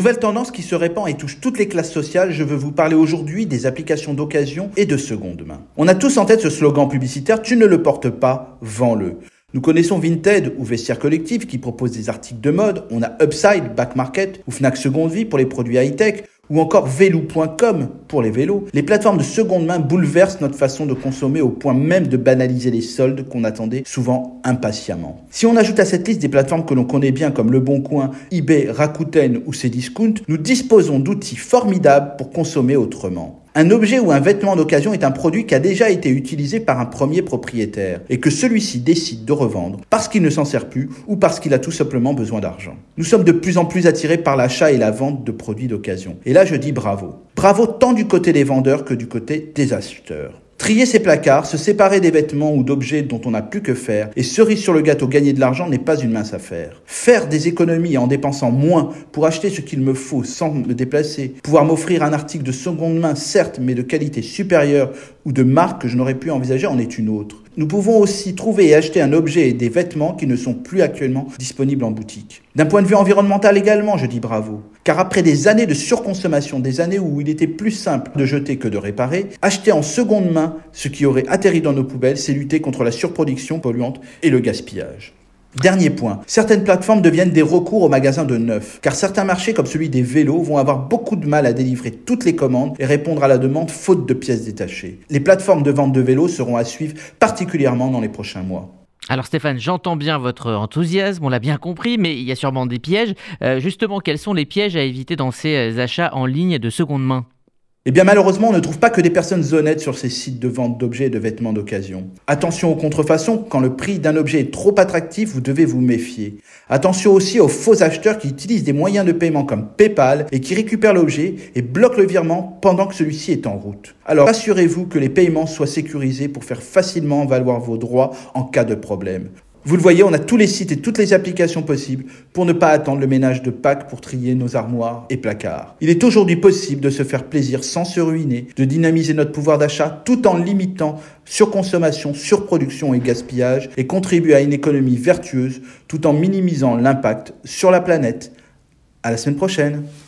Nouvelle tendance qui se répand et touche toutes les classes sociales, je veux vous parler aujourd'hui des applications d'occasion et de seconde main. On a tous en tête ce slogan publicitaire, tu ne le portes pas, vends-le. Nous connaissons Vinted ou Vestiaire Collectif qui propose des articles de mode, on a Upside, Back Market ou Fnac Seconde Vie pour les produits high-tech, ou encore Vélo.com pour les vélos, les plateformes de seconde main bouleversent notre façon de consommer au point même de banaliser les soldes qu'on attendait souvent impatiemment. Si on ajoute à cette liste des plateformes que l'on connaît bien comme Le Bon Coin, eBay, Rakuten ou Cdiscount, nous disposons d'outils formidables pour consommer autrement. Un objet ou un vêtement d'occasion est un produit qui a déjà été utilisé par un premier propriétaire et que celui-ci décide de revendre parce qu'il ne s'en sert plus ou parce qu'il a tout simplement besoin d'argent. Nous sommes de plus en plus attirés par l'achat et la vente de produits d'occasion. Et là, je dis bravo. Bravo tant du côté des vendeurs que du côté des acheteurs. Trier ses placards, se séparer des vêtements ou d'objets dont on n'a plus que faire, et cerise sur le gâteau, gagner de l'argent n'est pas une mince affaire. Faire des économies en dépensant moins pour acheter ce qu'il me faut sans me déplacer, pouvoir m'offrir un article de seconde main, certes, mais de qualité supérieure ou de marque que je n'aurais pu envisager en est une autre. Nous pouvons aussi trouver et acheter un objet et des vêtements qui ne sont plus actuellement disponibles en boutique. D'un point de vue environnemental également, je dis bravo. Car après des années de surconsommation, des années où il était plus simple de jeter que de réparer, acheter en seconde main ce qui aurait atterri dans nos poubelles, c'est lutter contre la surproduction polluante et le gaspillage. Dernier point, certaines plateformes deviennent des recours aux magasins de neuf, car certains marchés comme celui des vélos vont avoir beaucoup de mal à délivrer toutes les commandes et répondre à la demande faute de pièces détachées. Les plateformes de vente de vélos seront à suivre particulièrement dans les prochains mois. Alors Stéphane, j'entends bien votre enthousiasme, on l'a bien compris, mais il y a sûrement des pièges. Euh, justement, quels sont les pièges à éviter dans ces achats en ligne de seconde main? Eh bien malheureusement, on ne trouve pas que des personnes honnêtes sur ces sites de vente d'objets et de vêtements d'occasion. Attention aux contrefaçons, quand le prix d'un objet est trop attractif, vous devez vous méfier. Attention aussi aux faux acheteurs qui utilisent des moyens de paiement comme PayPal et qui récupèrent l'objet et bloquent le virement pendant que celui-ci est en route. Alors assurez-vous que les paiements soient sécurisés pour faire facilement valoir vos droits en cas de problème. Vous le voyez, on a tous les sites et toutes les applications possibles pour ne pas attendre le ménage de Pâques pour trier nos armoires et placards. Il est aujourd'hui possible de se faire plaisir sans se ruiner, de dynamiser notre pouvoir d'achat tout en limitant surconsommation, surproduction et gaspillage et contribuer à une économie vertueuse tout en minimisant l'impact sur la planète. À la semaine prochaine.